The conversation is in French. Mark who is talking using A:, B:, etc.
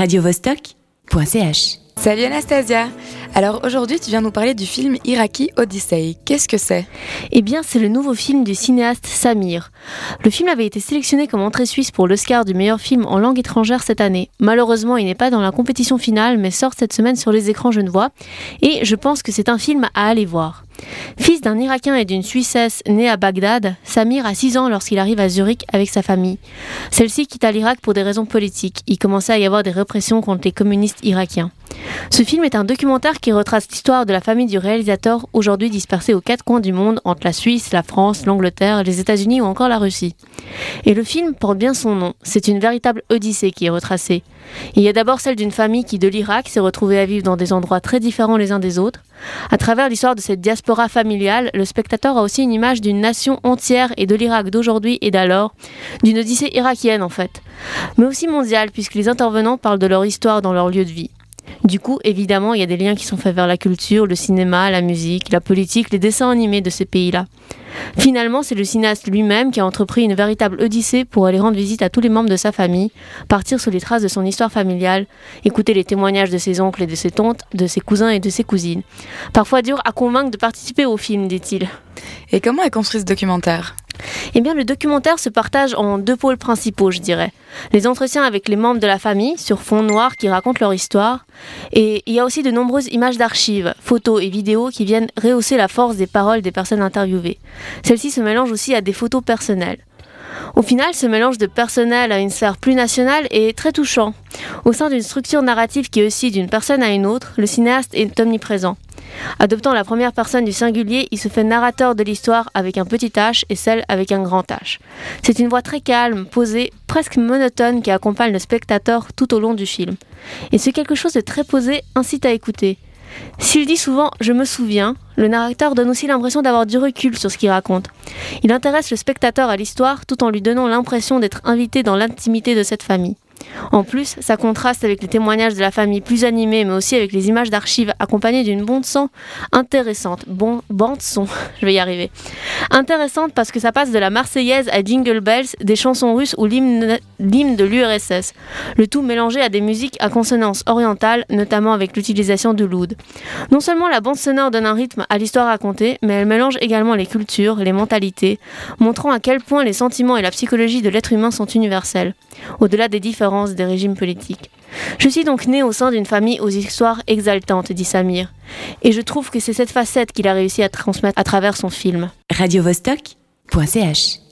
A: radiovostok.ch.
B: Salut Anastasia. Alors aujourd'hui, tu viens nous parler du film Iraqi Odyssey. Qu'est-ce que c'est?
C: Eh bien, c'est le nouveau film du cinéaste Samir. Le film avait été sélectionné comme entrée suisse pour l'Oscar du meilleur film en langue étrangère cette année. Malheureusement, il n'est pas dans la compétition finale, mais sort cette semaine sur les écrans genevois. Et je pense que c'est un film à aller voir. Fils d'un Irakien et d'une Suissesse née à Bagdad, Samir a 6 ans lorsqu'il arrive à Zurich avec sa famille. Celle-ci quitta l'Irak pour des raisons politiques. Il commençait à y avoir des répressions contre les communistes irakiens. Ce film est un documentaire qui retrace l'histoire de la famille du réalisateur, aujourd'hui dispersée aux quatre coins du monde, entre la Suisse, la France, l'Angleterre, les États-Unis ou encore la Russie. Et le film porte bien son nom, c'est une véritable odyssée qui est retracée. Il y a d'abord celle d'une famille qui, de l'Irak, s'est retrouvée à vivre dans des endroits très différents les uns des autres. À travers l'histoire de cette diaspora familiale, le spectateur a aussi une image d'une nation entière et de l'Irak d'aujourd'hui et d'alors, d'une odyssée irakienne en fait, mais aussi mondiale puisque les intervenants parlent de leur histoire dans leur lieu de vie. Du coup, évidemment, il y a des liens qui sont faits vers la culture, le cinéma, la musique, la politique, les dessins animés de ces pays-là. Finalement, c'est le cinéaste lui-même qui a entrepris une véritable odyssée pour aller rendre visite à tous les membres de sa famille, partir sur les traces de son histoire familiale, écouter les témoignages de ses oncles et de ses tantes, de ses cousins et de ses cousines. Parfois dur à convaincre de participer au film, dit-il.
B: Et comment est construit ce documentaire?
C: Eh bien, le documentaire se partage en deux pôles principaux, je dirais. Les entretiens avec les membres de la famille sur fond noir qui racontent leur histoire. Et il y a aussi de nombreuses images d'archives, photos et vidéos qui viennent rehausser la force des paroles des personnes interviewées. Celles-ci se mélangent aussi à des photos personnelles. Au final, ce mélange de personnel à une sphère plus nationale est très touchant. Au sein d'une structure narrative qui oscille d'une personne à une autre, le cinéaste est omniprésent. Adoptant la première personne du singulier, il se fait narrateur de l'histoire avec un petit H et celle avec un grand H. C'est une voix très calme, posée, presque monotone qui accompagne le spectateur tout au long du film. Et ce quelque chose de très posé incite à écouter. S'il dit souvent je me souviens, le narrateur donne aussi l'impression d'avoir du recul sur ce qu'il raconte. Il intéresse le spectateur à l'histoire tout en lui donnant l'impression d'être invité dans l'intimité de cette famille. En plus, ça contraste avec les témoignages de la famille plus animés, mais aussi avec les images d'archives accompagnées d'une bande son intéressante. Bon, bande son, je vais y arriver. Intéressante parce que ça passe de la Marseillaise à Jingle Bells, des chansons russes ou l'hymne de l'URSS. Le tout mélangé à des musiques à consonance orientale, notamment avec l'utilisation de l'oud. Non seulement la bande sonore donne un rythme à l'histoire racontée, mais elle mélange également les cultures, les mentalités, montrant à quel point les sentiments et la psychologie de l'être humain sont universels. Au-delà des différences des régimes politiques. Je suis donc né au sein d'une famille aux histoires exaltantes, dit Samir, et je trouve que c'est cette facette qu'il a réussi à transmettre à travers son film.
A: radiovostok.ch